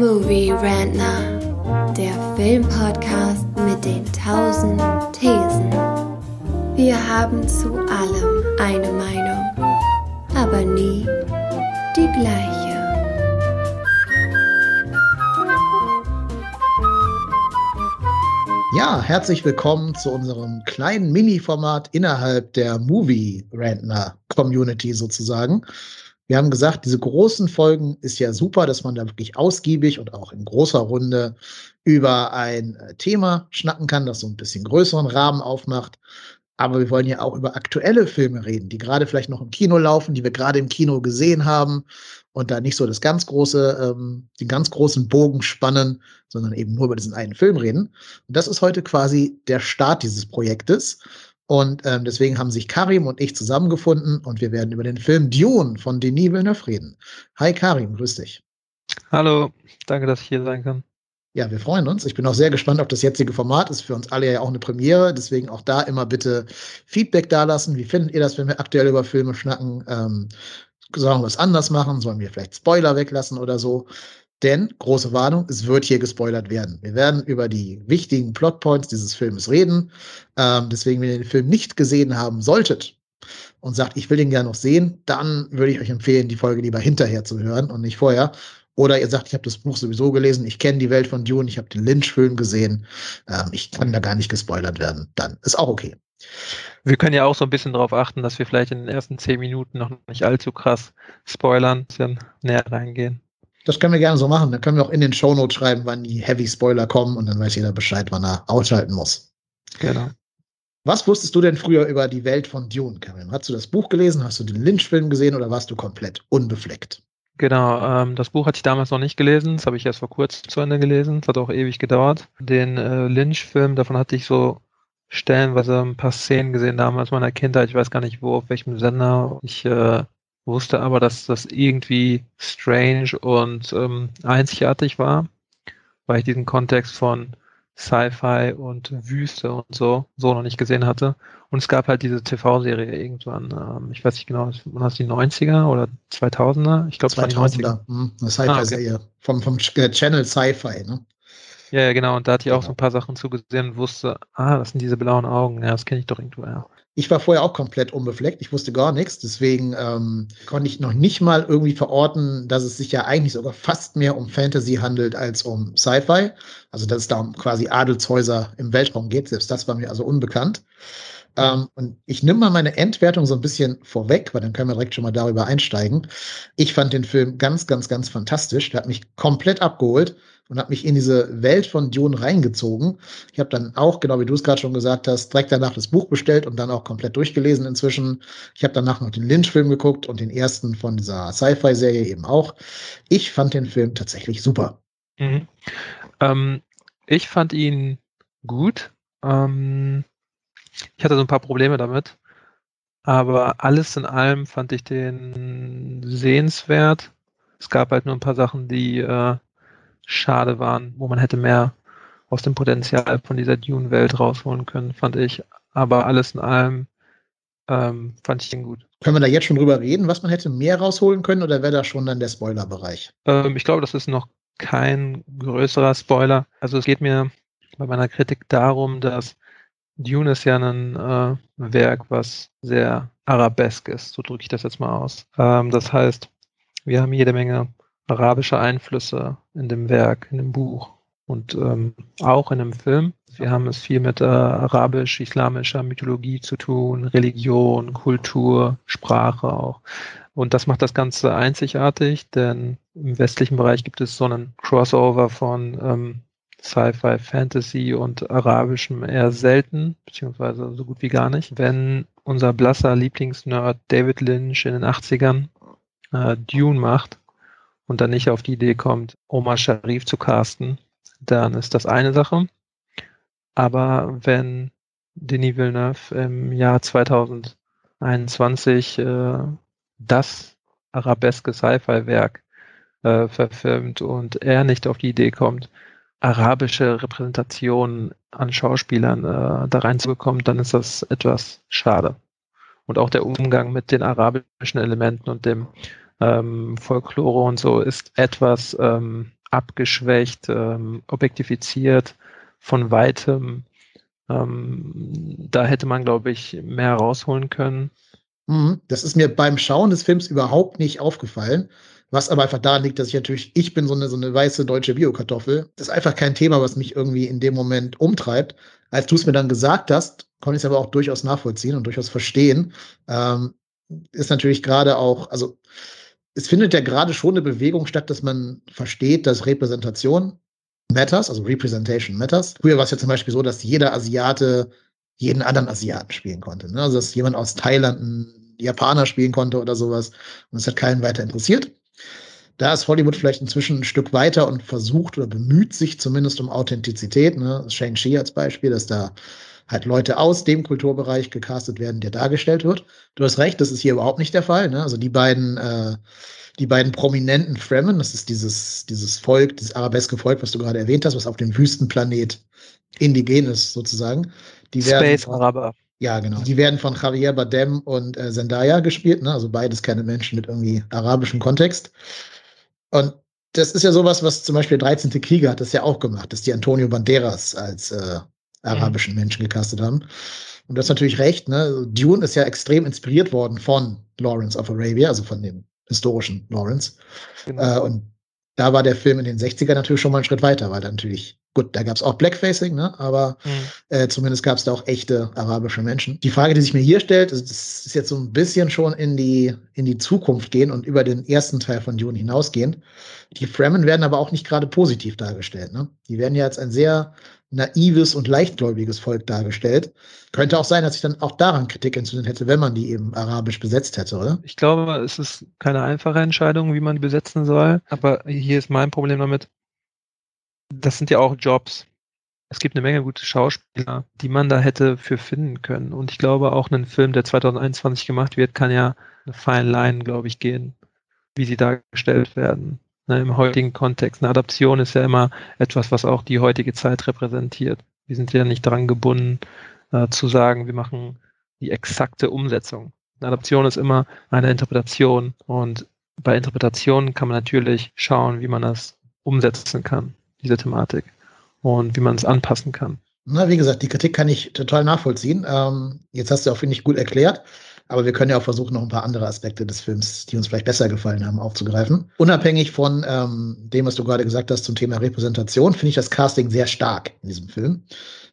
Movie Rantner, der Filmpodcast mit den tausend Thesen. Wir haben zu allem eine Meinung, aber nie die gleiche. Ja, herzlich willkommen zu unserem kleinen Mini-Format innerhalb der Movie Rantner Community sozusagen. Wir haben gesagt, diese großen Folgen ist ja super, dass man da wirklich ausgiebig und auch in großer Runde über ein äh, Thema schnacken kann, das so ein bisschen größeren Rahmen aufmacht. Aber wir wollen ja auch über aktuelle Filme reden, die gerade vielleicht noch im Kino laufen, die wir gerade im Kino gesehen haben und da nicht so das ganz große, ähm, den ganz großen Bogen spannen, sondern eben nur über diesen einen Film reden. Und das ist heute quasi der Start dieses Projektes. Und ähm, deswegen haben sich Karim und ich zusammengefunden und wir werden über den Film Dune von Denis Villeneuve reden. Hi Karim, grüß dich. Hallo, danke, dass ich hier sein kann. Ja, wir freuen uns. Ich bin auch sehr gespannt auf das jetzige Format. Ist für uns alle ja auch eine Premiere. Deswegen auch da immer bitte Feedback dalassen. Wie findet ihr das, wenn wir aktuell über Filme schnacken? Ähm, sollen wir was anders machen? Sollen wir vielleicht Spoiler weglassen oder so? Denn, große Warnung, es wird hier gespoilert werden. Wir werden über die wichtigen Plotpoints dieses Filmes reden. Ähm, deswegen, wenn ihr den Film nicht gesehen haben solltet und sagt, ich will den gerne noch sehen, dann würde ich euch empfehlen, die Folge lieber hinterher zu hören und nicht vorher. Oder ihr sagt, ich habe das Buch sowieso gelesen, ich kenne die Welt von Dune, ich habe den Lynch-Film gesehen, ähm, ich kann da gar nicht gespoilert werden. Dann ist auch okay. Wir können ja auch so ein bisschen darauf achten, dass wir vielleicht in den ersten zehn Minuten noch nicht allzu krass spoilern, ein bisschen näher reingehen. Das können wir gerne so machen. Dann können wir auch in den Shownotes schreiben, wann die Heavy Spoiler kommen und dann weiß jeder Bescheid, wann er ausschalten muss. Genau. Was wusstest du denn früher über die Welt von Dune, Karim? Hast du das Buch gelesen? Hast du den Lynch-Film gesehen oder warst du komplett unbefleckt? Genau, ähm, das Buch hatte ich damals noch nicht gelesen, das habe ich erst vor kurzem zu Ende gelesen, das hat auch ewig gedauert. Den äh, Lynch-Film, davon hatte ich so stellenweise ein paar Szenen gesehen damals in meiner Kindheit, ich weiß gar nicht wo, auf welchem Sender. Ich äh, wusste aber, dass das irgendwie strange und ähm, einzigartig war, weil ich diesen Kontext von Sci-Fi und Wüste und so so noch nicht gesehen hatte. Und es gab halt diese TV-Serie irgendwann, ähm, ich weiß nicht genau, waren das die 90er oder 2000er? Ich glaube, 2000er, hm, eine Sci-Fi-Serie ah, okay. vom, vom Channel Sci-Fi, ne? Ja, ja, genau. Und da hatte ich auch genau. so ein paar Sachen zugesehen und wusste, ah, das sind diese blauen Augen. Ja, das kenne ich doch irgendwo, ja. Ich war vorher auch komplett unbefleckt. Ich wusste gar nichts. Deswegen ähm, konnte ich noch nicht mal irgendwie verorten, dass es sich ja eigentlich sogar fast mehr um Fantasy handelt als um Sci-Fi. Also, dass es da um quasi Adelshäuser im Weltraum geht. Selbst das war mir also unbekannt. Ähm, und ich nehme mal meine Endwertung so ein bisschen vorweg, weil dann können wir direkt schon mal darüber einsteigen. Ich fand den Film ganz, ganz, ganz fantastisch. Der hat mich komplett abgeholt und hat mich in diese Welt von Dune reingezogen. Ich habe dann auch, genau wie du es gerade schon gesagt hast, direkt danach das Buch bestellt und dann auch komplett durchgelesen inzwischen. Ich habe danach noch den Lynch-Film geguckt und den ersten von dieser Sci-Fi-Serie eben auch. Ich fand den Film tatsächlich super. Mhm. Ähm, ich fand ihn gut. Ähm, ich hatte so ein paar Probleme damit. Aber alles in allem fand ich den sehenswert. Es gab halt nur ein paar Sachen, die äh, schade waren, wo man hätte mehr aus dem Potenzial von dieser Dune-Welt rausholen können, fand ich. Aber alles in allem ähm, fand ich den gut. Können wir da jetzt schon drüber reden, was man hätte mehr rausholen können oder wäre das schon dann der Spoiler-Bereich? Ähm, ich glaube, das ist noch kein größerer Spoiler. Also es geht mir bei meiner Kritik darum, dass Dune ist ja ein äh, Werk, was sehr arabesk ist, so drücke ich das jetzt mal aus. Ähm, das heißt, wir haben jede Menge arabische Einflüsse in dem Werk, in dem Buch und ähm, auch in dem Film. Wir haben es viel mit äh, arabisch-islamischer Mythologie zu tun, Religion, Kultur, Sprache auch. Und das macht das Ganze einzigartig, denn im westlichen Bereich gibt es so einen Crossover von ähm, Sci-Fi, Fantasy und Arabischem eher selten, beziehungsweise so gut wie gar nicht. Wenn unser blasser Lieblingsnerd David Lynch in den 80ern äh, Dune macht und dann nicht auf die Idee kommt, Omar Sharif zu casten, dann ist das eine Sache. Aber wenn Denis Villeneuve im Jahr 2021 äh, das arabeske Sci-Fi-Werk äh, verfilmt und er nicht auf die Idee kommt, arabische Repräsentation an Schauspielern äh, da reinzubekommen, dann ist das etwas schade. Und auch der Umgang mit den arabischen Elementen und dem ähm, Folklore und so ist etwas ähm, abgeschwächt, ähm, objektifiziert, von weitem. Ähm, da hätte man, glaube ich, mehr rausholen können. Mhm. Das ist mir beim Schauen des Films überhaupt nicht aufgefallen. Was aber einfach daran liegt, dass ich natürlich, ich bin so eine, so eine weiße deutsche Biokartoffel. Das ist einfach kein Thema, was mich irgendwie in dem Moment umtreibt. Als du es mir dann gesagt hast, konnte ich es aber auch durchaus nachvollziehen und durchaus verstehen. Ähm, ist natürlich gerade auch, also es findet ja gerade schon eine Bewegung statt, dass man versteht, dass Repräsentation matters, also Representation matters. Früher war es ja zum Beispiel so, dass jeder Asiate jeden anderen Asiaten spielen konnte. Ne? Also dass jemand aus Thailand einen Japaner spielen konnte oder sowas. Und es hat keinen weiter interessiert. Da ist Hollywood vielleicht inzwischen ein Stück weiter und versucht oder bemüht sich zumindest um Authentizität. Ne? Shang-Chi als Beispiel, dass da halt Leute aus dem Kulturbereich gecastet werden, der dargestellt wird. Du hast recht, das ist hier überhaupt nicht der Fall. Ne? Also die beiden, äh, die beiden prominenten Fremen, das ist dieses, dieses Volk, dieses arabeske Volk, was du gerade erwähnt hast, was auf dem Wüstenplanet indigen ist, sozusagen. Die Space Araber. Ja, genau. Die werden von Javier Bardem und äh, Zendaya gespielt, ne? also beides keine Menschen mit irgendwie arabischem Kontext. Und das ist ja sowas, was zum Beispiel der 13. Krieger hat das ja auch gemacht, dass die Antonio Banderas als äh, arabischen mhm. Menschen gecastet haben. Und das ist natürlich recht, ne? Dune ist ja extrem inspiriert worden von Lawrence of Arabia, also von dem historischen Lawrence. Genau. Äh, und da war der Film in den 60ern natürlich schon mal einen Schritt weiter, weil da natürlich, gut, da gab es auch Blackfacing, ne? aber mhm. äh, zumindest gab es da auch echte arabische Menschen. Die Frage, die sich mir hier stellt, ist, das ist jetzt so ein bisschen schon in die, in die Zukunft gehen und über den ersten Teil von Dune hinausgehen. Die Fremen werden aber auch nicht gerade positiv dargestellt. Ne? Die werden ja als ein sehr naives und leichtgläubiges Volk dargestellt. Könnte auch sein, dass ich dann auch daran Kritik entzündet hätte, wenn man die eben arabisch besetzt hätte, oder? Ich glaube, es ist keine einfache Entscheidung, wie man die besetzen soll. Aber hier ist mein Problem damit. Das sind ja auch Jobs. Es gibt eine Menge gute Schauspieler, die man da hätte für finden können. Und ich glaube, auch ein Film, der 2021 gemacht wird, kann ja eine Fine Line, glaube ich, gehen, wie sie dargestellt werden ne, im heutigen Kontext. Eine Adaption ist ja immer etwas, was auch die heutige Zeit repräsentiert. Wir sind ja nicht daran gebunden, äh, zu sagen, wir machen die exakte Umsetzung. Eine Adaption ist immer eine Interpretation und bei Interpretationen kann man natürlich schauen, wie man das umsetzen kann, diese Thematik und wie man es anpassen kann. Na, wie gesagt, die Kritik kann ich total nachvollziehen. Ähm, jetzt hast du auch, finde ich, gut erklärt. Aber wir können ja auch versuchen, noch ein paar andere Aspekte des Films, die uns vielleicht besser gefallen haben, aufzugreifen. Unabhängig von ähm, dem, was du gerade gesagt hast zum Thema Repräsentation, finde ich das Casting sehr stark in diesem Film.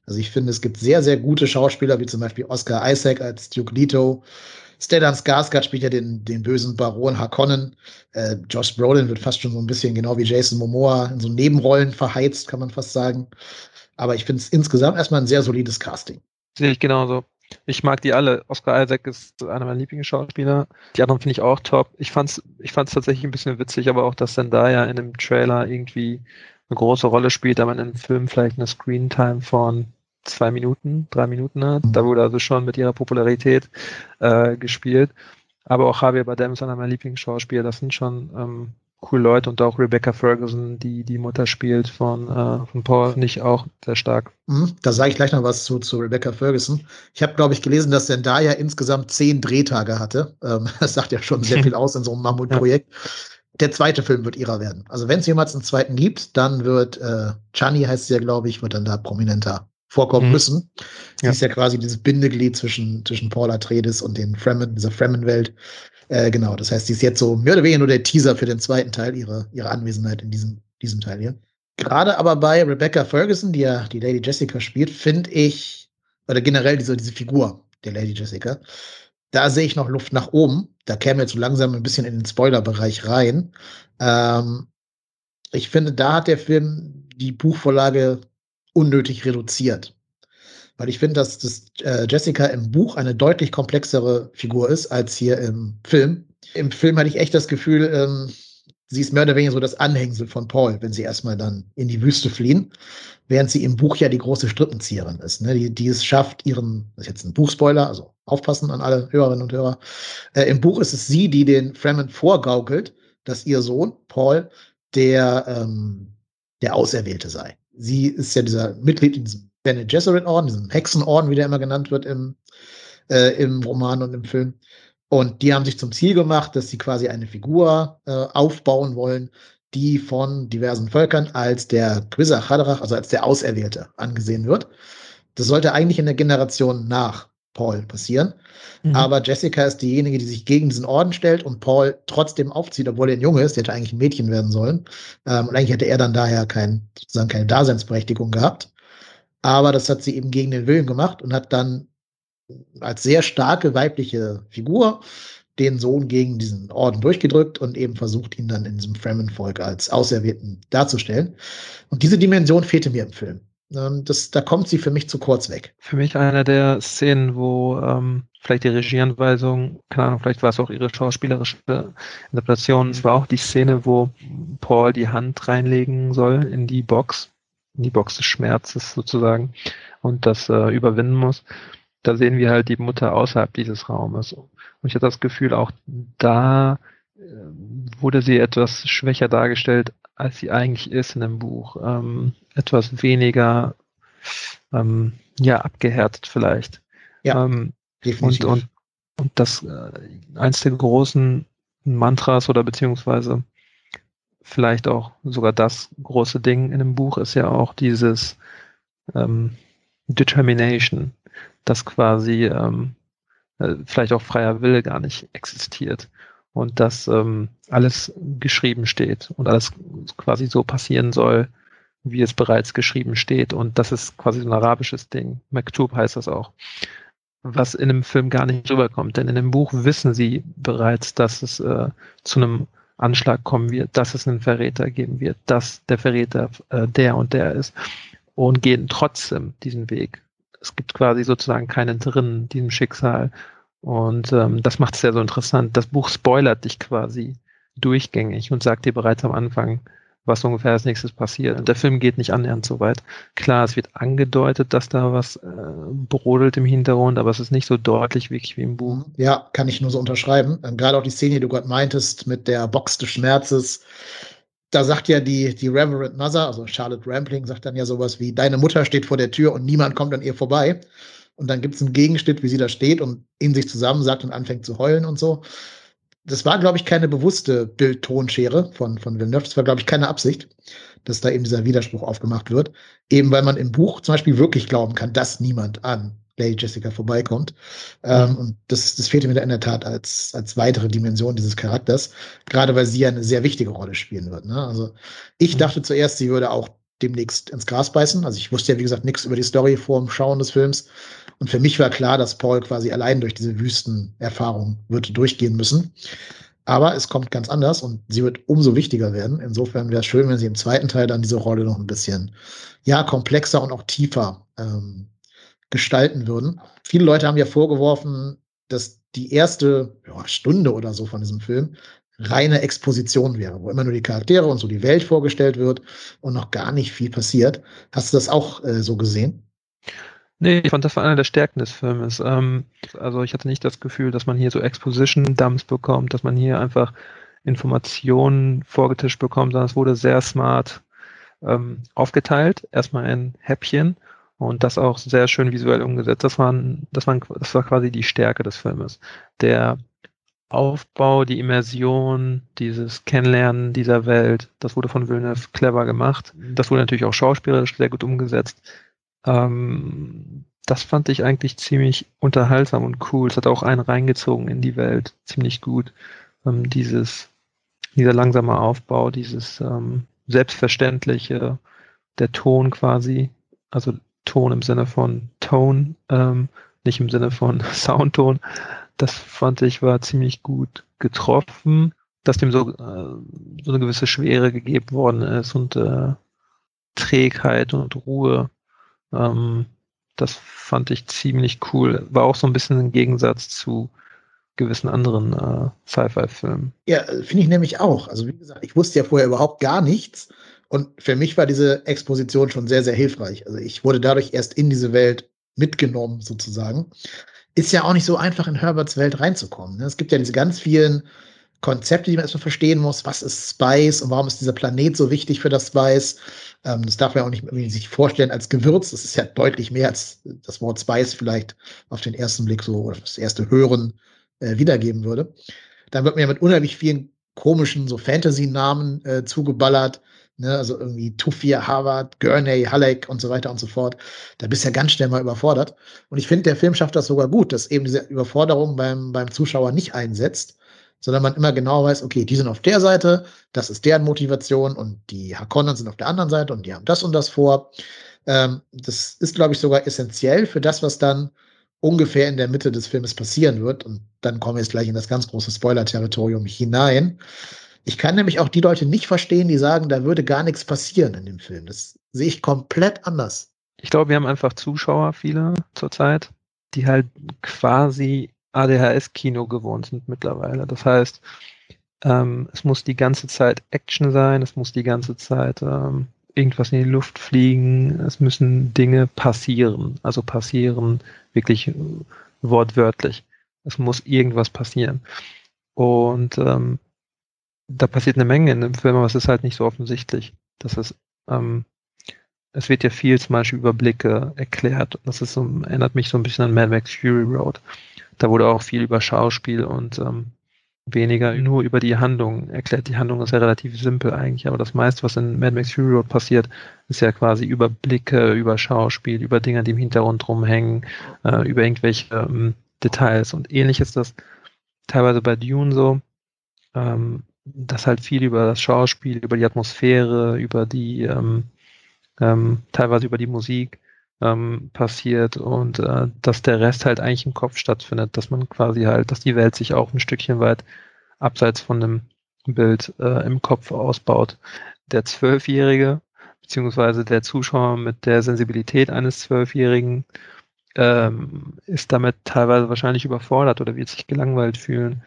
Also ich finde, es gibt sehr, sehr gute Schauspieler, wie zum Beispiel Oscar Isaac als Duke Leto. Stellan Skarsgård spielt ja den, den bösen Baron Harkonnen. Äh, Josh Brolin wird fast schon so ein bisschen genau wie Jason Momoa in so Nebenrollen verheizt, kann man fast sagen. Aber ich finde es insgesamt erstmal ein sehr solides Casting. Sehe ich genauso. Ich mag die alle. Oscar Isaac ist einer meiner Lieblingsschauspieler. Die anderen finde ich auch top. Ich fand's, ich fand's tatsächlich ein bisschen witzig, aber auch, dass Zendaya in dem Trailer irgendwie eine große Rolle spielt, aber in einem Film vielleicht eine Screentime von zwei Minuten, drei Minuten hat. Da wurde also schon mit ihrer Popularität äh, gespielt. Aber auch Javier Bardem ist einer meiner Lieblingsschauspieler. Das sind schon ähm, coole Leute und auch Rebecca Ferguson, die die Mutter spielt von, äh, von Paul, ich auch sehr stark. Mhm, da sage ich gleich noch was zu, zu Rebecca Ferguson. Ich habe, glaube ich, gelesen, dass Zendaya insgesamt zehn Drehtage hatte. Ähm, das sagt ja schon sehr viel aus in so einem Mammutprojekt. Ja. Der zweite Film wird ihrer werden. Also wenn es jemals einen zweiten gibt, dann wird äh, Chani heißt sie ja, glaube ich, wird dann da prominenter vorkommen mhm. müssen. Sie ja. ist ja quasi dieses Bindeglied zwischen, zwischen Paul Atreides und den Fremen, dieser Fremen-Welt. Äh, genau, das heißt, die ist jetzt so mehr oder weniger nur der Teaser für den zweiten Teil, ihre, ihre Anwesenheit in diesem, diesem Teil hier. Gerade aber bei Rebecca Ferguson, die ja die Lady Jessica spielt, finde ich, oder generell diese, diese Figur der Lady Jessica, da sehe ich noch Luft nach oben. Da kämen wir jetzt so langsam ein bisschen in den Spoiler-Bereich rein. Ähm, ich finde, da hat der Film die Buchvorlage unnötig reduziert. Weil ich finde, dass das, äh, Jessica im Buch eine deutlich komplexere Figur ist als hier im Film. Im Film hatte ich echt das Gefühl, ähm, sie ist mehr oder weniger so das Anhängsel von Paul, wenn sie erstmal dann in die Wüste fliehen, während sie im Buch ja die große Strippenzieherin ist, ne? die, die es schafft, ihren, das ist jetzt ein Buchspoiler, also aufpassen an alle Hörerinnen und Hörer. Äh, Im Buch ist es sie, die den Fremen vorgaukelt, dass ihr Sohn, Paul, der, ähm, der Auserwählte sei. Sie ist ja dieser Mitglied in diesem Bene Gesserit-Orden, diesem Hexenorden, wie der immer genannt wird im, äh, im Roman und im Film. Und die haben sich zum Ziel gemacht, dass sie quasi eine Figur äh, aufbauen wollen, die von diversen Völkern als der Quizach Haderach, also als der Auserwählte, angesehen wird. Das sollte eigentlich in der Generation nach Paul passieren. Mhm. Aber Jessica ist diejenige, die sich gegen diesen Orden stellt und Paul trotzdem aufzieht, obwohl er ein Junge ist. Der hätte eigentlich ein Mädchen werden sollen. Ähm, und eigentlich hätte er dann daher kein, sozusagen keine Daseinsberechtigung gehabt. Aber das hat sie eben gegen den Willen gemacht und hat dann als sehr starke weibliche Figur den Sohn gegen diesen Orden durchgedrückt und eben versucht, ihn dann in diesem Fremen-Volk als Auserwählten darzustellen. Und diese Dimension fehlte mir im Film. Ähm, das, da kommt sie für mich zu kurz weg. Für mich eine der Szenen, wo ähm, vielleicht die Regieanweisung, keine Ahnung, vielleicht war es auch ihre schauspielerische Interpretation, es war auch die Szene, wo Paul die Hand reinlegen soll in die Box, die Box des Schmerzes sozusagen und das äh, überwinden muss. Da sehen wir halt die Mutter außerhalb dieses Raumes. Und ich hatte das Gefühl, auch da äh, wurde sie etwas schwächer dargestellt, als sie eigentlich ist in dem Buch. Ähm, etwas weniger ähm, ja, abgehärtet vielleicht. Ja, ähm, definitiv. Und, und, und das äh, eins der großen Mantras oder beziehungsweise vielleicht auch sogar das große Ding in dem Buch ist ja auch dieses ähm, Determination, dass quasi ähm, äh, vielleicht auch freier Wille gar nicht existiert und dass ähm, alles geschrieben steht und alles quasi so passieren soll, wie es bereits geschrieben steht. Und das ist quasi so ein arabisches Ding. Maktub heißt das auch. Was in dem Film gar nicht rüberkommt. Denn in dem Buch wissen sie bereits, dass es äh, zu einem Anschlag kommen wird, dass es einen Verräter geben wird, dass der Verräter äh, der und der ist und gehen trotzdem diesen Weg. Es gibt quasi sozusagen keinen drin, diesem Schicksal. Und ähm, das macht es sehr so interessant. Das Buch spoilert dich quasi durchgängig und sagt dir bereits am Anfang, was ungefähr als nächstes passiert. Und der Film geht nicht annähernd so weit. Klar, es wird angedeutet, dass da was äh, brodelt im Hintergrund, aber es ist nicht so deutlich wirklich wie im Buch. Ja, kann ich nur so unterschreiben. Ähm, gerade auch die Szene, die du gerade meintest, mit der Box des Schmerzes. Da sagt ja die, die Reverend Mother, also Charlotte Rampling, sagt dann ja sowas wie, deine Mutter steht vor der Tür und niemand kommt an ihr vorbei. Und dann gibt es einen Gegenschnitt, wie sie da steht und in sich zusammen sagt und anfängt zu heulen und so das war, glaube ich, keine bewusste Bildtonschere von, von Villeneuve. Das war, glaube ich, keine Absicht, dass da eben dieser Widerspruch aufgemacht wird. Eben weil man im Buch zum Beispiel wirklich glauben kann, dass niemand an Lady Jessica vorbeikommt. Ähm, mhm. und das, das fehlte mir in der Tat als, als weitere Dimension dieses Charakters. Gerade weil sie ja eine sehr wichtige Rolle spielen wird. Ne? Also ich mhm. dachte zuerst, sie würde auch demnächst ins Gras beißen. Also ich wusste ja, wie gesagt, nichts über die Story vor dem Schauen des Films. Und für mich war klar, dass Paul quasi allein durch diese Wüstenerfahrung würde durchgehen müssen. Aber es kommt ganz anders und sie wird umso wichtiger werden. Insofern wäre es schön, wenn sie im zweiten Teil dann diese Rolle noch ein bisschen, ja, komplexer und auch tiefer ähm, gestalten würden. Viele Leute haben ja vorgeworfen, dass die erste ja, Stunde oder so von diesem Film reine Exposition wäre, wo immer nur die Charaktere und so die Welt vorgestellt wird und noch gar nicht viel passiert. Hast du das auch äh, so gesehen? Nee, ich fand, das war einer der Stärken des Filmes. Ähm, also ich hatte nicht das Gefühl, dass man hier so Exposition-Dumps bekommt, dass man hier einfach Informationen vorgetischt bekommt, sondern es wurde sehr smart ähm, aufgeteilt. Erstmal in Häppchen und das auch sehr schön visuell umgesetzt. Das, waren, das, waren, das war quasi die Stärke des Filmes. Der Aufbau, die Immersion, dieses Kennenlernen dieser Welt, das wurde von Villeneuve clever gemacht. Das wurde natürlich auch schauspielerisch sehr gut umgesetzt. Ähm, das fand ich eigentlich ziemlich unterhaltsam und cool. Es hat auch einen reingezogen in die Welt, ziemlich gut. Ähm, dieses, dieser langsame Aufbau, dieses ähm, selbstverständliche, der Ton quasi, also Ton im Sinne von Tone, ähm, nicht im Sinne von Soundton. Das fand ich war ziemlich gut getroffen, dass dem so, äh, so eine gewisse Schwere gegeben worden ist und äh, Trägheit und Ruhe. Ähm, das fand ich ziemlich cool. War auch so ein bisschen ein Gegensatz zu gewissen anderen äh, Sci-Fi-Filmen. Ja, finde ich nämlich auch. Also wie gesagt, ich wusste ja vorher überhaupt gar nichts. Und für mich war diese Exposition schon sehr, sehr hilfreich. Also ich wurde dadurch erst in diese Welt mitgenommen, sozusagen. Ist ja auch nicht so einfach in Herberts Welt reinzukommen. Ne? Es gibt ja diese ganz vielen Konzepte, die man erstmal verstehen muss. Was ist Spice und warum ist dieser Planet so wichtig für das Spice? Ähm, das darf man auch nicht sich vorstellen als Gewürz. Das ist ja deutlich mehr als das Wort Spice vielleicht auf den ersten Blick so oder das erste Hören äh, wiedergeben würde. Dann wird man ja mit unheimlich vielen komischen so Fantasy-Namen äh, zugeballert. Ne, also irgendwie Tufir, Harvard, Gurney, Halleck und so weiter und so fort. Da bist du ja ganz schnell mal überfordert. Und ich finde, der Film schafft das sogar gut, dass eben diese Überforderung beim, beim Zuschauer nicht einsetzt, sondern man immer genau weiß, okay, die sind auf der Seite, das ist deren Motivation und die Hakonnen sind auf der anderen Seite und die haben das und das vor. Ähm, das ist, glaube ich, sogar essentiell für das, was dann ungefähr in der Mitte des Filmes passieren wird. Und dann kommen wir jetzt gleich in das ganz große Spoiler-Territorium hinein. Ich kann nämlich auch die Leute nicht verstehen, die sagen, da würde gar nichts passieren in dem Film. Das sehe ich komplett anders. Ich glaube, wir haben einfach Zuschauer, viele zurzeit, die halt quasi ADHS-Kino gewohnt sind mittlerweile. Das heißt, ähm, es muss die ganze Zeit Action sein, es muss die ganze Zeit ähm, irgendwas in die Luft fliegen, es müssen Dinge passieren, also passieren wirklich wortwörtlich. Es muss irgendwas passieren. Und ähm, da passiert eine Menge in dem Film, aber es ist halt nicht so offensichtlich. Das ist, ähm, es wird ja viel zum Beispiel über Blicke erklärt. Das ist so, erinnert mich so ein bisschen an Mad Max Fury Road. Da wurde auch viel über Schauspiel und ähm, weniger nur über die Handlung erklärt. Die Handlung ist ja relativ simpel eigentlich, aber das meiste, was in Mad Max Fury Road passiert, ist ja quasi über Blicke, über Schauspiel, über Dinge, die im Hintergrund rumhängen, äh, über irgendwelche ähm, Details. Und ähnlich ist das teilweise bei Dune so, ähm, dass halt viel über das Schauspiel, über die Atmosphäre, über die, ähm, ähm teilweise über die Musik ähm, passiert und äh, dass der Rest halt eigentlich im Kopf stattfindet, dass man quasi halt, dass die Welt sich auch ein Stückchen weit abseits von dem Bild äh, im Kopf ausbaut. Der Zwölfjährige, beziehungsweise der Zuschauer mit der Sensibilität eines Zwölfjährigen, ähm, ist damit teilweise wahrscheinlich überfordert oder wird sich gelangweilt fühlen,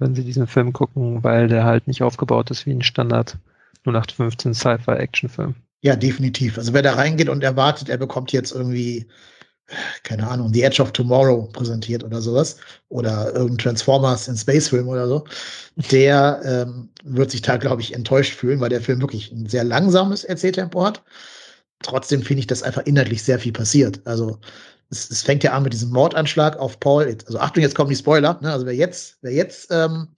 wenn sie diesen Film gucken, weil der halt nicht aufgebaut ist wie ein Standard 0815 Sci-Fi-Action-Film. Ja, definitiv. Also wer da reingeht und erwartet, er bekommt jetzt irgendwie, keine Ahnung, The Edge of Tomorrow präsentiert oder sowas, oder irgendein Transformers in Space-Film oder so, der ähm, wird sich da, glaube ich, enttäuscht fühlen, weil der Film wirklich ein sehr langsames Erzähltempo hat. Trotzdem finde ich, dass einfach inhaltlich sehr viel passiert. Also es, es fängt ja an mit diesem Mordanschlag auf Paul. Also Achtung, jetzt kommen die Spoiler. Ne? Also wer jetzt, wer jetzt ähm,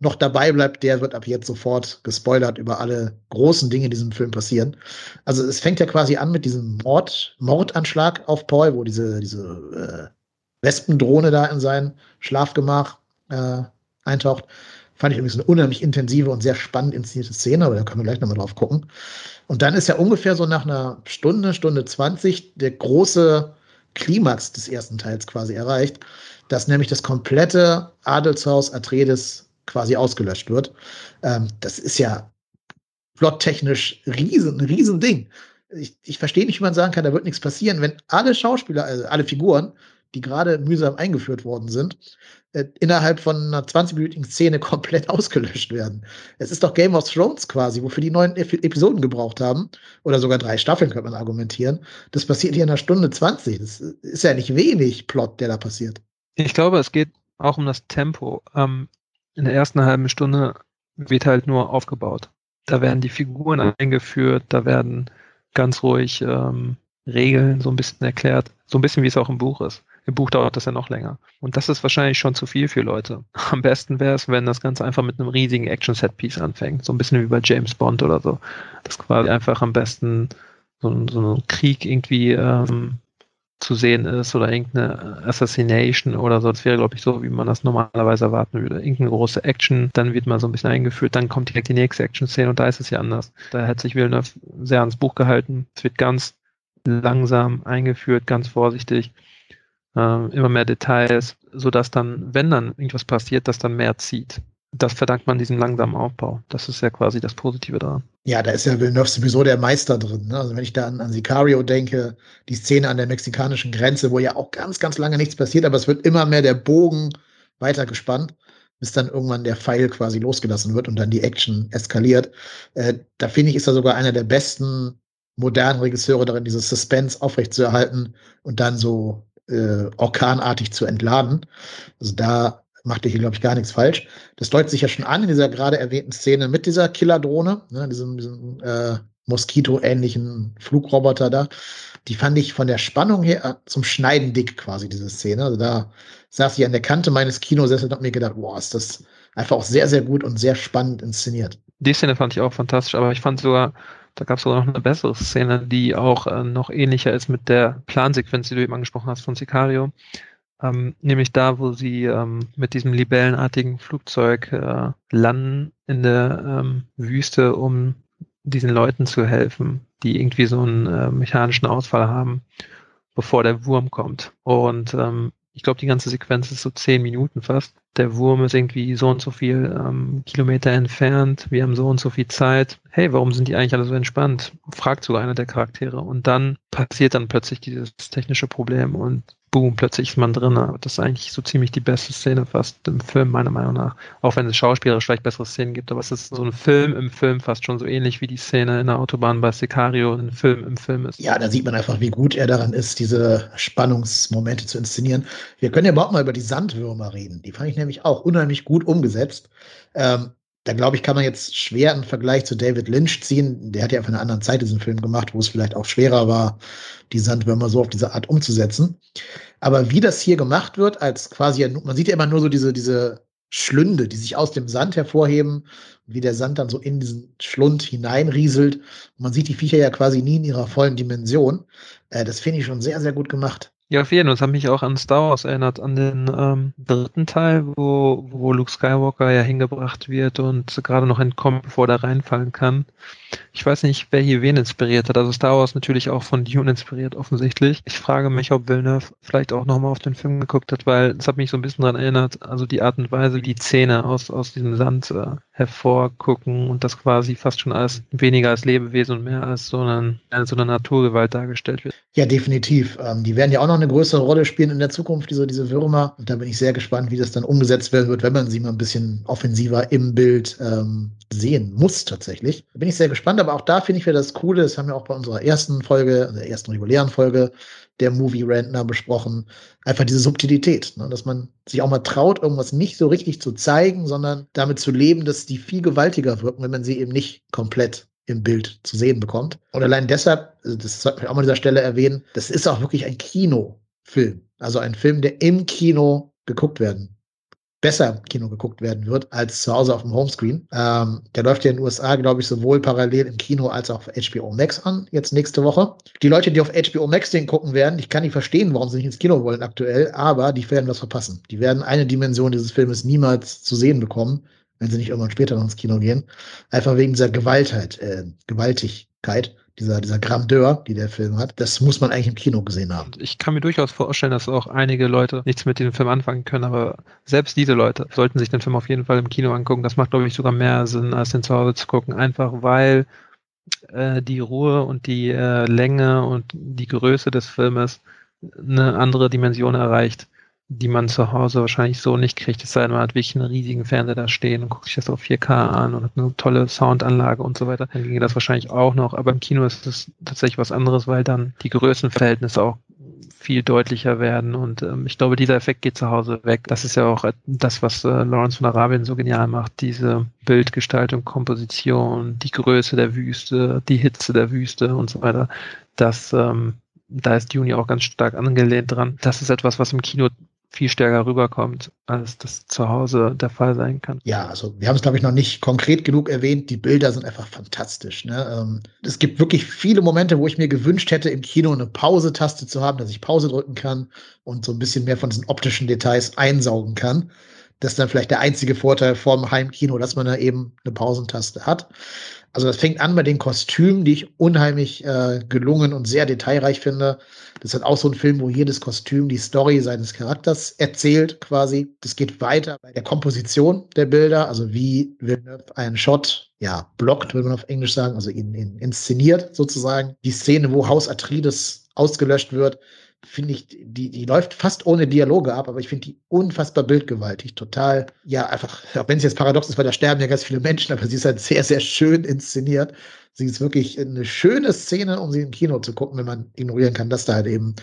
noch dabei bleibt, der wird ab jetzt sofort gespoilert über alle großen Dinge, die in diesem Film passieren. Also es fängt ja quasi an mit diesem Mord, Mordanschlag auf Paul, wo diese, diese äh, Wespendrohne da in sein Schlafgemach äh, eintaucht. Fand ich übrigens eine unheimlich intensive und sehr spannend inszenierte Szene, aber da können wir gleich nochmal drauf gucken. Und dann ist ja ungefähr so nach einer Stunde, Stunde 20 der große Klimax des ersten Teils quasi erreicht, dass nämlich das komplette Adelshaus Atreides quasi ausgelöscht wird. Ähm, das ist ja plottechnisch riesen, riesen Ding. Ich, ich verstehe nicht, wie man sagen kann, da wird nichts passieren, wenn alle Schauspieler, also alle Figuren, die gerade mühsam eingeführt worden sind, äh, innerhalb von einer 20-minütigen Szene komplett ausgelöscht werden. Es ist doch Game of Thrones quasi, wofür die neuen Episoden gebraucht haben, oder sogar drei Staffeln, könnte man argumentieren. Das passiert hier in einer Stunde 20. Das ist ja nicht wenig Plot, der da passiert. Ich glaube, es geht auch um das Tempo. Ähm, in der ersten halben Stunde wird halt nur aufgebaut. Da werden die Figuren eingeführt, da werden ganz ruhig ähm, Regeln so ein bisschen erklärt, so ein bisschen wie es auch im Buch ist. Im Buch dauert das ja noch länger. Und das ist wahrscheinlich schon zu viel für Leute. Am besten wäre es, wenn das Ganze einfach mit einem riesigen Action-Set-Piece anfängt. So ein bisschen wie bei James Bond oder so. Das quasi einfach am besten so, so ein Krieg irgendwie ähm, zu sehen ist oder irgendeine Assassination oder so. Das wäre, glaube ich, so, wie man das normalerweise erwarten würde. Irgendeine große Action, dann wird man so ein bisschen eingeführt, dann kommt direkt die nächste Action-Szene und da ist es ja anders. Da hat sich Villeneuve sehr ans Buch gehalten. Es wird ganz langsam eingeführt, ganz vorsichtig, äh, immer mehr Details, sodass dann, wenn dann irgendwas passiert, das dann mehr zieht das verdankt man diesem langsamen Aufbau. Das ist ja quasi das Positive daran. Ja, da ist ja Villeneuve sowieso der Meister drin. Ne? Also wenn ich da an, an Sicario denke, die Szene an der mexikanischen Grenze, wo ja auch ganz, ganz lange nichts passiert, aber es wird immer mehr der Bogen weitergespannt, bis dann irgendwann der Pfeil quasi losgelassen wird und dann die Action eskaliert. Äh, da finde ich, ist er sogar einer der besten modernen Regisseure darin, dieses Suspense aufrechtzuerhalten und dann so äh, orkanartig zu entladen. Also da macht er hier, glaube ich, gar nichts falsch. Das deutet sich ja schon an in dieser gerade erwähnten Szene mit dieser Killerdrohne, ne, diesem, diesem äh, Moskito-ähnlichen Flugroboter da. Die fand ich von der Spannung her zum Schneiden dick quasi, diese Szene. Also da saß ich an der Kante meines Kinosessels und hab mir gedacht, boah, ist das, einfach auch sehr, sehr gut und sehr spannend inszeniert. Die Szene fand ich auch fantastisch, aber ich fand sogar, da gab es sogar noch eine bessere Szene, die auch äh, noch ähnlicher ist mit der Plansequenz, die du eben angesprochen hast von Sicario. Ähm, nämlich da, wo sie ähm, mit diesem libellenartigen Flugzeug äh, landen in der ähm, Wüste, um diesen Leuten zu helfen, die irgendwie so einen äh, mechanischen Ausfall haben, bevor der Wurm kommt. Und ähm, ich glaube, die ganze Sequenz ist so zehn Minuten fast. Der Wurm ist irgendwie so und so viel ähm, Kilometer entfernt. Wir haben so und so viel Zeit. Hey, warum sind die eigentlich alle so entspannt? Fragt sogar einer der Charaktere. Und dann passiert dann plötzlich dieses technische Problem und boom, plötzlich ist man drin. Das ist eigentlich so ziemlich die beste Szene fast im Film, meiner Meinung nach. Auch wenn es schauspielerisch vielleicht bessere Szenen gibt, aber es ist so ein Film im Film fast schon so ähnlich wie die Szene in der Autobahn bei Sicario ein Film im Film ist. Ja, da sieht man einfach, wie gut er daran ist, diese Spannungsmomente zu inszenieren. Wir können ja überhaupt mal über die Sandwürmer reden. Die fand ich nämlich auch unheimlich gut umgesetzt. Ähm, da glaube ich, kann man jetzt schwer einen Vergleich zu David Lynch ziehen. Der hat ja auf einer anderen Zeit diesen Film gemacht, wo es vielleicht auch schwerer war, die Sandwürmer so auf diese Art umzusetzen. Aber wie das hier gemacht wird, als quasi, man sieht ja immer nur so diese, diese Schlünde, die sich aus dem Sand hervorheben, wie der Sand dann so in diesen Schlund hineinrieselt. man sieht die Viecher ja quasi nie in ihrer vollen Dimension. Äh, das finde ich schon sehr, sehr gut gemacht. Ja, auf jeden Fall. Das hat mich auch an Star Wars erinnert, an den ähm, dritten Teil, wo, wo Luke Skywalker ja hingebracht wird und gerade noch entkommt, bevor er reinfallen kann. Ich weiß nicht, wer hier wen inspiriert hat. Also Star Wars natürlich auch von Dune inspiriert, offensichtlich. Ich frage mich, ob Villeneuve vielleicht auch nochmal auf den Film geguckt hat, weil es hat mich so ein bisschen daran erinnert, also die Art und Weise, wie die Zähne aus, aus diesem Sand äh, hervorgucken und das quasi fast schon als weniger als Lebewesen und mehr als so, einen, so eine Naturgewalt dargestellt wird. Ja, definitiv. Ähm, die werden ja auch noch eine größere Rolle spielen in der Zukunft, diese, diese Würmer. Und da bin ich sehr gespannt, wie das dann umgesetzt werden wird, wenn man sie mal ein bisschen offensiver im Bild ähm, sehen muss, tatsächlich. Da bin ich sehr gespannt, aber auch da finde ich wieder das Coole, das haben wir auch bei unserer ersten Folge, der ersten regulären Folge der Movie Rantner besprochen, einfach diese Subtilität, ne? dass man sich auch mal traut, irgendwas nicht so richtig zu zeigen, sondern damit zu leben, dass die viel gewaltiger wirken, wenn man sie eben nicht komplett im Bild zu sehen bekommt. Und allein deshalb, also das sollte man auch mal an dieser Stelle erwähnen, das ist auch wirklich ein Kinofilm. Also ein Film, der im Kino geguckt werden besser im Kino geguckt werden wird als zu Hause auf dem Homescreen. Ähm, der läuft ja in den USA, glaube ich, sowohl parallel im Kino als auch auf HBO Max an, jetzt nächste Woche. Die Leute, die auf HBO Max den gucken werden, ich kann nicht verstehen, warum sie nicht ins Kino wollen aktuell, aber die werden was verpassen. Die werden eine Dimension dieses Filmes niemals zu sehen bekommen, wenn sie nicht irgendwann später noch ins Kino gehen. Einfach wegen dieser Gewaltheit, äh, Gewaltigkeit dieser, dieser Grandeur, die der Film hat, das muss man eigentlich im Kino gesehen haben. Ich kann mir durchaus vorstellen, dass auch einige Leute nichts mit dem Film anfangen können, aber selbst diese Leute sollten sich den Film auf jeden Fall im Kino angucken. Das macht, glaube ich, sogar mehr Sinn, als den zu Hause zu gucken, einfach weil äh, die Ruhe und die äh, Länge und die Größe des Filmes eine andere Dimension erreicht die man zu Hause wahrscheinlich so nicht kriegt. Es sei denn, man hat wirklich einen riesigen Fernseher da stehen und guckt sich das auf 4K an und hat eine tolle Soundanlage und so weiter. Dann ginge das wahrscheinlich auch noch. Aber im Kino ist es tatsächlich was anderes, weil dann die Größenverhältnisse auch viel deutlicher werden. Und ähm, ich glaube, dieser Effekt geht zu Hause weg. Das ist ja auch das, was äh, Lawrence von Arabien so genial macht. Diese Bildgestaltung, Komposition, die Größe der Wüste, die Hitze der Wüste und so weiter. Das, ähm, da ist Dune auch ganz stark angelehnt dran. Das ist etwas, was im Kino viel stärker rüberkommt, als das zu Hause der Fall sein kann. Ja, also wir haben es, glaube ich, noch nicht konkret genug erwähnt. Die Bilder sind einfach fantastisch. Ne? Ähm, es gibt wirklich viele Momente, wo ich mir gewünscht hätte, im Kino eine Pause-Taste zu haben, dass ich Pause drücken kann und so ein bisschen mehr von diesen optischen Details einsaugen kann. Das ist dann vielleicht der einzige Vorteil vom Heimkino, dass man da eben eine Pausentaste hat. Also das fängt an bei den Kostümen, die ich unheimlich äh, gelungen und sehr detailreich finde. Das ist auch so ein Film, wo jedes Kostüm die Story seines Charakters erzählt, quasi. Das geht weiter bei der Komposition der Bilder, also wie Villeneuve einen Shot, ja, blockt, würde man auf Englisch sagen, also ihn, ihn inszeniert sozusagen. Die Szene, wo Haus Atreides ausgelöscht wird, finde ich, die, die läuft fast ohne Dialoge ab, aber ich finde die unfassbar bildgewaltig. Total, ja, einfach, auch wenn es jetzt paradox ist, weil da sterben ja ganz viele Menschen, aber sie ist halt sehr, sehr schön inszeniert. Sie ist wirklich eine schöne Szene, um sie im Kino zu gucken, wenn man ignorieren kann, dass da halt eben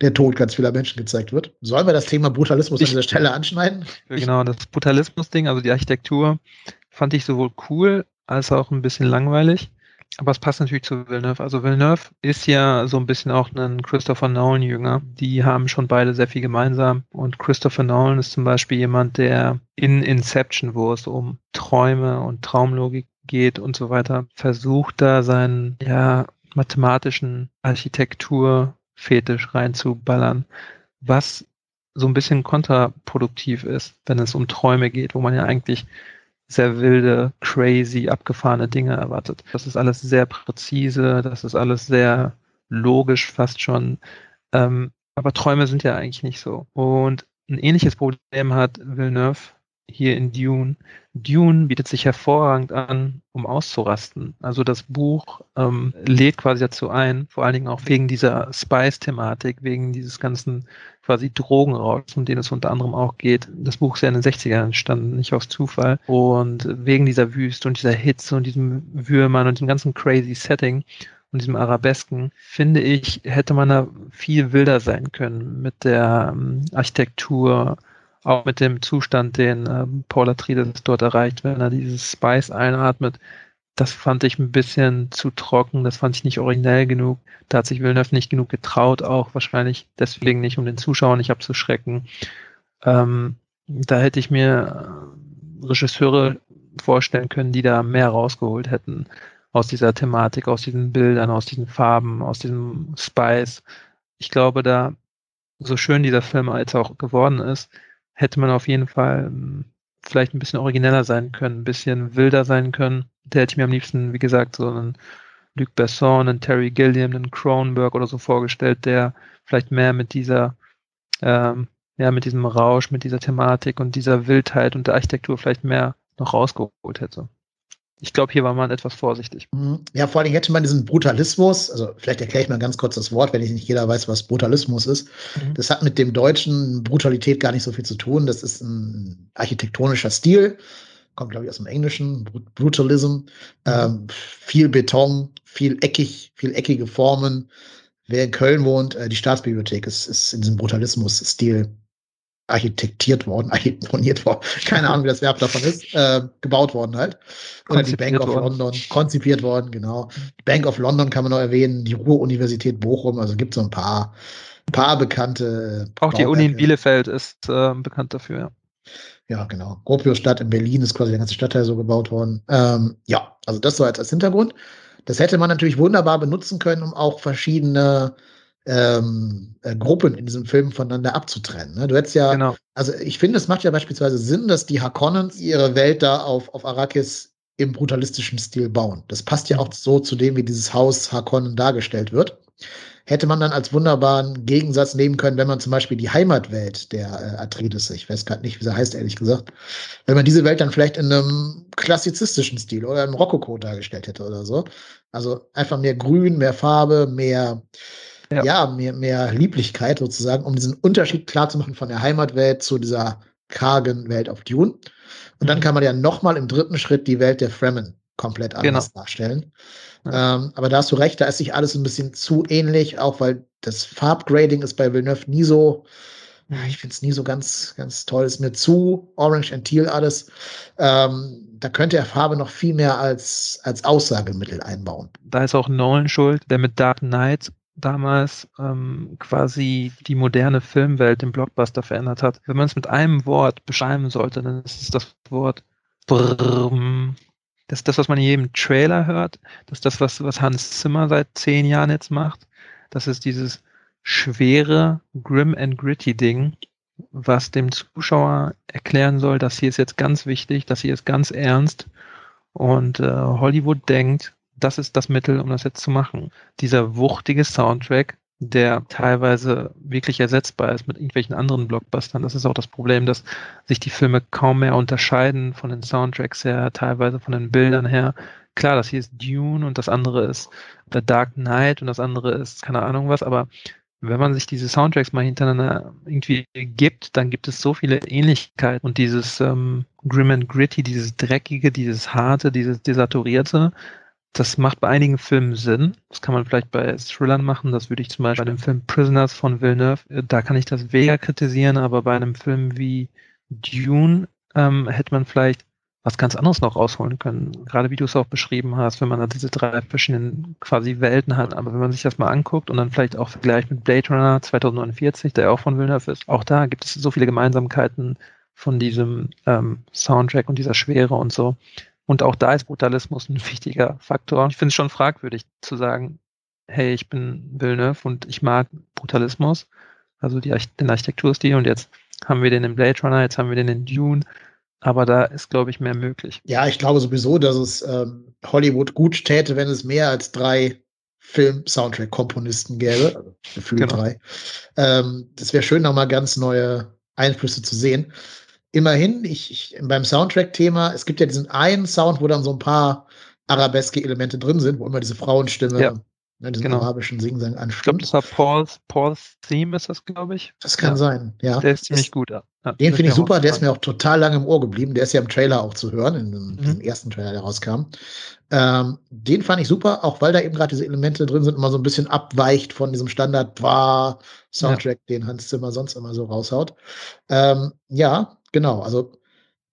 der Tod ganz vieler Menschen gezeigt wird. Sollen wir das Thema Brutalismus ich, an dieser Stelle anschneiden? Genau, das Brutalismus-Ding, also die Architektur, fand ich sowohl cool als auch ein bisschen langweilig. Aber es passt natürlich zu Villeneuve. Also Villeneuve ist ja so ein bisschen auch ein Christopher Nolan-Jünger. Die haben schon beide sehr viel gemeinsam. Und Christopher Nolan ist zum Beispiel jemand, der in Inception, wo es um Träume und Traumlogik geht und so weiter, versucht da seinen ja, mathematischen Architektur-Fetisch reinzuballern, was so ein bisschen kontraproduktiv ist, wenn es um Träume geht, wo man ja eigentlich sehr wilde, crazy, abgefahrene Dinge erwartet. Das ist alles sehr präzise, das ist alles sehr logisch fast schon. Ähm, aber Träume sind ja eigentlich nicht so. Und ein ähnliches Problem hat Villeneuve hier in Dune. Dune bietet sich hervorragend an, um auszurasten. Also das Buch ähm, lädt quasi dazu ein, vor allen Dingen auch wegen dieser Spice-Thematik, wegen dieses ganzen quasi Drogenrausch, um den es unter anderem auch geht. Das Buch ist ja in den 60ern entstanden, nicht aus Zufall. Und wegen dieser Wüste und dieser Hitze und diesem Würmern und dem ganzen crazy Setting und diesem Arabesken, finde ich, hätte man da viel wilder sein können mit der ähm, Architektur, auch mit dem Zustand, den äh, Paul Atreides dort erreicht, wenn er dieses Spice einatmet. Das fand ich ein bisschen zu trocken, das fand ich nicht originell genug. Da hat sich Villeneuve nicht genug getraut, auch wahrscheinlich deswegen nicht, um den Zuschauer nicht abzuschrecken. Ähm, da hätte ich mir äh, Regisseure vorstellen können, die da mehr rausgeholt hätten aus dieser Thematik, aus diesen Bildern, aus diesen Farben, aus diesem Spice. Ich glaube, da, so schön dieser Film als auch geworden ist, hätte man auf jeden Fall ähm, vielleicht ein bisschen origineller sein können, ein bisschen wilder sein können. Der hätte ich mir am liebsten, wie gesagt, so einen Luc Besson, einen Terry Gilliam, einen Cronenberg oder so vorgestellt, der vielleicht mehr mit dieser, ähm, ja, mit diesem Rausch, mit dieser Thematik und dieser Wildheit und der Architektur vielleicht mehr noch rausgeholt hätte ich glaube, hier war man etwas vorsichtig. Mhm. Ja, vor allem hätte man diesen Brutalismus, also vielleicht erkläre ich mal ganz kurz das Wort, wenn ich nicht jeder weiß, was Brutalismus ist. Mhm. Das hat mit dem deutschen Brutalität gar nicht so viel zu tun. Das ist ein architektonischer Stil, kommt, glaube ich, aus dem Englischen, Brutalism. Mhm. Ähm, viel Beton, viel eckig, viel eckige Formen. Wer in Köln wohnt, äh, die Staatsbibliothek ist, ist in diesem Brutalismus-Stil architektiert worden, architektoniert worden, keine Ahnung, wie das Verb davon ist, äh, gebaut worden halt. Oder die Bank of worden. London, konzipiert worden, genau. Bank of London kann man noch erwähnen, die Ruhr-Universität Bochum, also gibt so ein paar, paar bekannte. Auch Bauwerke. die Uni in Bielefeld ist äh, bekannt dafür, ja. Ja, genau. Gropiusstadt in Berlin ist quasi der ganze Stadtteil so gebaut worden. Ähm, ja, also das so als, als Hintergrund. Das hätte man natürlich wunderbar benutzen können, um auch verschiedene ähm, äh, Gruppen in diesem Film voneinander abzutrennen. Ne? Du hättest ja, genau. also ich finde, es macht ja beispielsweise Sinn, dass die Harkonnens ihre Welt da auf, auf Arrakis im brutalistischen Stil bauen. Das passt ja auch so zu dem, wie dieses Haus Harkonnen dargestellt wird. Hätte man dann als wunderbaren Gegensatz nehmen können, wenn man zum Beispiel die Heimatwelt der äh, Atreides, ich weiß gerade nicht, wie sie heißt, ehrlich gesagt, wenn man diese Welt dann vielleicht in einem klassizistischen Stil oder im Rokoko dargestellt hätte oder so. Also einfach mehr Grün, mehr Farbe, mehr ja, ja mehr, mehr Lieblichkeit sozusagen, um diesen Unterschied klarzumachen von der Heimatwelt zu dieser kargen Welt auf Dune. Und dann mhm. kann man ja nochmal im dritten Schritt die Welt der Fremen komplett anders genau. darstellen. Ja. Ähm, aber da hast du recht, da ist sich alles ein bisschen zu ähnlich, auch weil das Farbgrading ist bei Villeneuve nie so, ich finde es nie so ganz, ganz toll, ist mir zu orange and teal alles. Ähm, da könnte er Farbe noch viel mehr als, als Aussagemittel einbauen. Da ist auch Nolan schuld, der mit Dark Knight damals ähm, quasi die moderne Filmwelt, den Blockbuster verändert hat. Wenn man es mit einem Wort beschreiben sollte, dann ist es das Wort Brrrm. Das ist das, was man in jedem Trailer hört. Das ist das, was, was Hans Zimmer seit zehn Jahren jetzt macht. Das ist dieses schwere, grim and gritty Ding, was dem Zuschauer erklären soll, dass hier ist jetzt ganz wichtig, dass hier ist ganz ernst. Und äh, Hollywood denkt, das ist das Mittel, um das jetzt zu machen. Dieser wuchtige Soundtrack, der teilweise wirklich ersetzbar ist mit irgendwelchen anderen Blockbustern. Das ist auch das Problem, dass sich die Filme kaum mehr unterscheiden von den Soundtracks her, teilweise von den Bildern her. Klar, das hier ist Dune und das andere ist The Dark Knight und das andere ist keine Ahnung was, aber wenn man sich diese Soundtracks mal hintereinander irgendwie gibt, dann gibt es so viele Ähnlichkeiten und dieses ähm, Grim and Gritty, dieses Dreckige, dieses Harte, dieses Desaturierte, das macht bei einigen Filmen Sinn. Das kann man vielleicht bei Thrillern machen. Das würde ich zum Beispiel bei dem Film Prisoners von Villeneuve, äh, da kann ich das weniger kritisieren, aber bei einem Film wie Dune ähm, hätte man vielleicht was ganz anderes noch rausholen können. Gerade wie du es auch beschrieben hast, wenn man da diese drei verschiedenen quasi Welten hat. Aber wenn man sich das mal anguckt und dann vielleicht auch vergleicht mit Blade Runner 2049, der auch von Villeneuve ist, auch da gibt es so viele Gemeinsamkeiten von diesem ähm, Soundtrack und dieser Schwere und so. Und auch da ist Brutalismus ein wichtiger Faktor. Ich finde es schon fragwürdig zu sagen, hey, ich bin Villeneuve und ich mag Brutalismus, also die, den Architekturstil und jetzt haben wir den in Blade Runner, jetzt haben wir den in Dune aber da ist, glaube ich, mehr möglich. Ja, ich glaube sowieso, dass es ähm, Hollywood gut täte, wenn es mehr als drei Film-Soundtrack-Komponisten gäbe. Also gefühlt genau. drei. Ähm, das wäre schön, nochmal ganz neue Einflüsse zu sehen. Immerhin, ich, ich beim Soundtrack-Thema, es gibt ja diesen einen Sound, wo dann so ein paar arabeske Elemente drin sind, wo immer diese Frauenstimme ja ne, diesen genau. arabischen Singsang anstimmt. Ich glaube, das war Paul's, Paul's Theme, ist das, glaube ich. Das kann ja. sein, ja. Der ist ziemlich gut. Ja, den finde ich super, der ist mir auch total lange im Ohr geblieben. Der ist ja im Trailer auch zu hören, in dem, mhm. ersten Trailer, der rauskam. Ähm, den fand ich super, auch weil da eben gerade diese Elemente drin sind, immer so ein bisschen abweicht von diesem Standard war Soundtrack, ja. den Hans Zimmer sonst immer so raushaut. Ähm, ja, genau. Also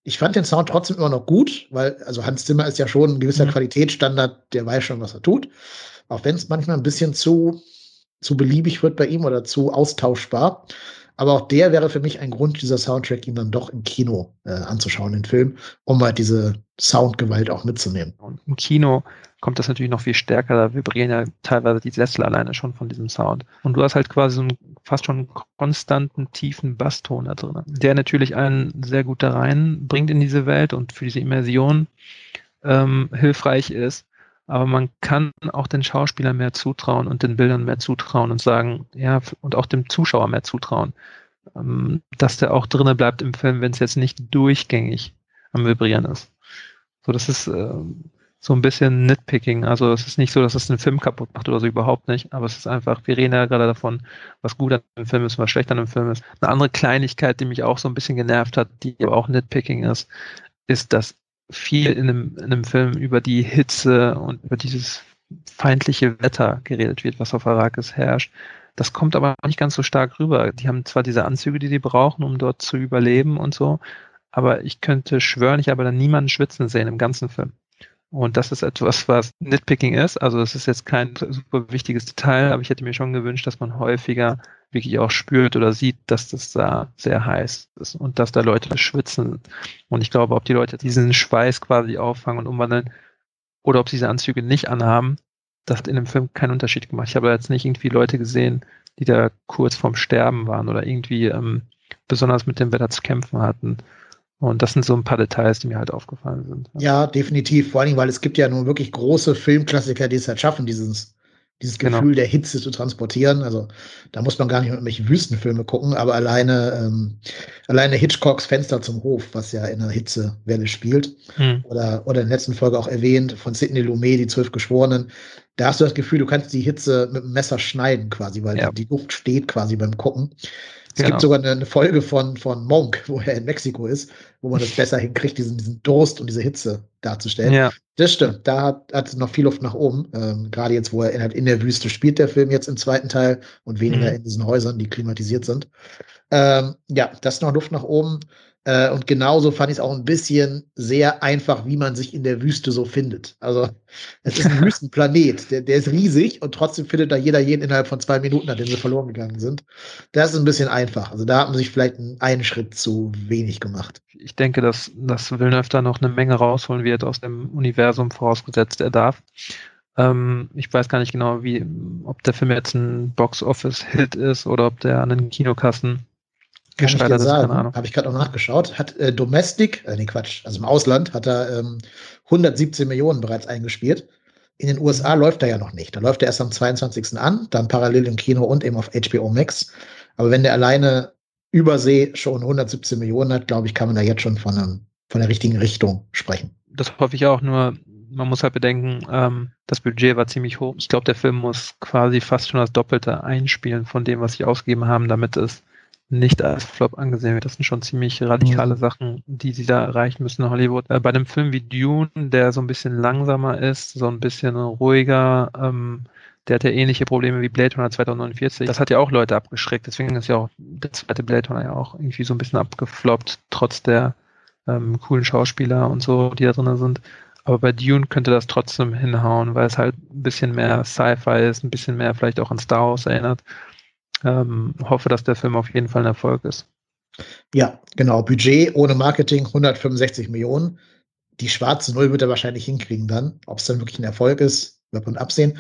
ich fand den Sound trotzdem immer noch gut, weil, also Hans Zimmer ist ja schon ein gewisser mhm. Qualitätsstandard, der weiß schon, was er tut. Auch wenn es manchmal ein bisschen zu, zu beliebig wird bei ihm oder zu austauschbar. Aber auch der wäre für mich ein Grund, dieser Soundtrack ihm dann doch im Kino äh, anzuschauen, den Film, um halt diese Soundgewalt auch mitzunehmen. Und im Kino kommt das natürlich noch viel stärker, da vibrieren ja teilweise die Sessel alleine schon von diesem Sound. Und du hast halt quasi so einen fast schon konstanten, tiefen Basston da drin, der natürlich einen sehr gut da reinbringt in diese Welt und für diese Immersion ähm, hilfreich ist aber man kann auch den Schauspielern mehr zutrauen und den Bildern mehr zutrauen und sagen, ja, und auch dem Zuschauer mehr zutrauen, ähm, dass der auch drinnen bleibt im Film, wenn es jetzt nicht durchgängig am Vibrieren ist. So, das ist äh, so ein bisschen Nitpicking. Also es ist nicht so, dass es den Film kaputt macht oder so überhaupt nicht, aber es ist einfach, wir reden ja gerade davon, was gut an dem Film ist, was schlecht an dem Film ist. Eine andere Kleinigkeit, die mich auch so ein bisschen genervt hat, die aber auch Nitpicking ist, ist, dass viel in einem, in einem Film über die Hitze und über dieses feindliche Wetter geredet wird, was auf Arrakis herrscht. Das kommt aber nicht ganz so stark rüber. Die haben zwar diese Anzüge, die sie brauchen, um dort zu überleben und so, aber ich könnte schwören, ich habe da niemanden schwitzen sehen im ganzen Film. Und das ist etwas, was Nitpicking ist. Also es ist jetzt kein super wichtiges Detail, aber ich hätte mir schon gewünscht, dass man häufiger wirklich auch spürt oder sieht, dass das da sehr heiß ist und dass da Leute schwitzen. Und ich glaube, ob die Leute diesen Schweiß quasi auffangen und umwandeln oder ob sie diese Anzüge nicht anhaben, das hat in dem Film keinen Unterschied gemacht. Ich habe jetzt nicht irgendwie Leute gesehen, die da kurz vorm Sterben waren oder irgendwie ähm, besonders mit dem Wetter zu kämpfen hatten. Und das sind so ein paar Details, die mir halt aufgefallen sind. Ja, definitiv. Vor allem, weil es gibt ja nun wirklich große Filmklassiker, die es halt schaffen, dieses, dieses genau. Gefühl genau. der Hitze zu transportieren. Also da muss man gar nicht mit irgendwelche Wüstenfilme gucken, aber alleine, ähm, alleine Hitchcocks Fenster zum Hof, was ja in einer Hitzewelle spielt, hm. oder, oder in der letzten Folge auch erwähnt von Sidney Lumet, die zwölf Geschworenen, da hast du das Gefühl, du kannst die Hitze mit dem Messer schneiden quasi, weil ja. die Luft steht quasi beim Gucken. Es genau. gibt sogar eine, eine, Folge von, von Monk, wo er in Mexiko ist, wo man das besser hinkriegt, diesen, diesen Durst und diese Hitze darzustellen. Ja. Das stimmt, da hat, hat noch viel Luft nach oben. Ähm, Gerade jetzt, wo er in, in der Wüste spielt, der Film jetzt im zweiten Teil und weniger mhm. in diesen Häusern, die klimatisiert sind. Ähm, ja, das ist noch Luft nach oben. Äh, und genauso fand ich es auch ein bisschen sehr einfach, wie man sich in der Wüste so findet. Also es ist ein Wüstenplanet, der, der ist riesig und trotzdem findet da jeder jeden innerhalb von zwei Minuten, nachdem sie verloren gegangen sind. Das ist ein bisschen einfach. Also da hat man sich vielleicht einen Schritt zu wenig gemacht. Ich denke, dass, dass Villeneuve da noch eine Menge rausholen wird aus dem Universum, vorausgesetzt er darf. Ähm, ich weiß gar nicht genau, wie, ob der Film jetzt ein Box-Office-Hit ist oder ob der an den Kinokassen gescheitert keine Ahnung. Habe ich gerade noch nachgeschaut. Hat äh, Domestic, äh, nee, Quatsch, also im Ausland hat er ähm, 117 Millionen bereits eingespielt. In den USA läuft er ja noch nicht. Da läuft er erst am 22. an, dann parallel im Kino und eben auf HBO Max. Aber wenn der alleine Übersee schon 117 Millionen hat, glaube ich, kann man da jetzt schon von, einem, von der richtigen Richtung sprechen. Das hoffe ich auch, nur man muss halt bedenken, ähm, das Budget war ziemlich hoch. Ich glaube, der Film muss quasi fast schon das Doppelte einspielen von dem, was sie ausgegeben haben, damit es nicht als Flop angesehen wird. Das sind schon ziemlich radikale mhm. Sachen, die sie da erreichen müssen in Hollywood. Äh, bei einem Film wie Dune, der so ein bisschen langsamer ist, so ein bisschen ruhiger, ähm, der hat ja ähnliche Probleme wie Blade Runner 2049. Das hat ja auch Leute abgeschreckt. Deswegen ist ja auch der zweite Blade Runner ja auch irgendwie so ein bisschen abgefloppt, trotz der ähm, coolen Schauspieler und so, die da drin sind. Aber bei Dune könnte das trotzdem hinhauen, weil es halt ein bisschen mehr Sci-Fi ist, ein bisschen mehr vielleicht auch an Star Wars erinnert. Ähm, hoffe, dass der Film auf jeden Fall ein Erfolg ist. Ja, genau. Budget ohne Marketing 165 Millionen. Die schwarze Null wird er wahrscheinlich hinkriegen dann. Ob es dann wirklich ein Erfolg ist, wird man absehen.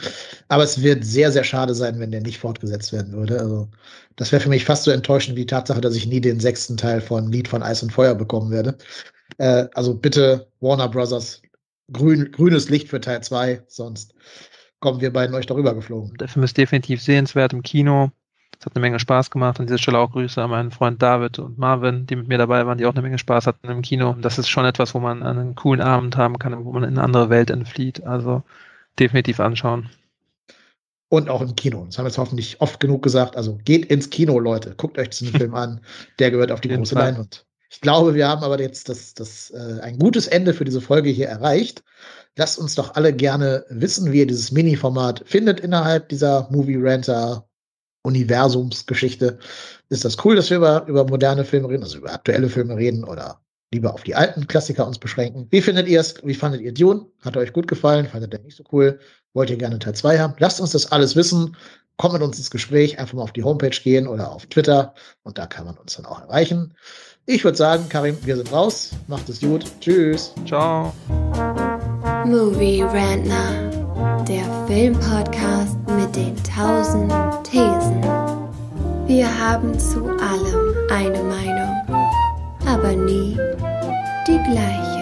Aber es wird sehr, sehr schade sein, wenn der nicht fortgesetzt werden würde. Also, das wäre für mich fast so enttäuschend wie die Tatsache, dass ich nie den sechsten Teil von Lied von Eis und Feuer bekommen werde. Äh, also bitte, Warner Brothers, grün, grünes Licht für Teil 2, sonst kommen wir beiden euch darüber geflogen. Der Film ist definitiv sehenswert im Kino. Es hat eine Menge Spaß gemacht. An dieser Stelle auch Grüße an meinen Freund David und Marvin, die mit mir dabei waren, die auch eine Menge Spaß hatten im Kino. Das ist schon etwas, wo man einen coolen Abend haben kann, wo man in eine andere Welt entflieht. Also definitiv anschauen. Und auch im Kino. Das haben wir jetzt hoffentlich oft genug gesagt. Also geht ins Kino, Leute. Guckt euch diesen Film an. Der gehört auf die große Leinwand. Ich glaube, wir haben aber jetzt das, das, äh, ein gutes Ende für diese Folge hier erreicht. Lasst uns doch alle gerne wissen, wie ihr dieses Mini-Format findet innerhalb dieser Movie Ranter Universumsgeschichte. Ist das cool, dass wir über, über moderne Filme reden, also über aktuelle Filme reden oder lieber auf die alten Klassiker uns beschränken? Wie findet ihr es? Wie fandet ihr Dune? Hat euch gut gefallen? Fandet ihr nicht so cool? Wollt ihr gerne Teil 2 haben? Lasst uns das alles wissen. Kommt mit uns ins Gespräch, einfach mal auf die Homepage gehen oder auf Twitter und da kann man uns dann auch erreichen. Ich würde sagen, Karim, wir sind raus. Macht es gut. Tschüss. Ciao. Movie Rantner, der Filmpodcast mit den tausend Thesen. Wir haben zu allem eine Meinung, aber nie die gleiche.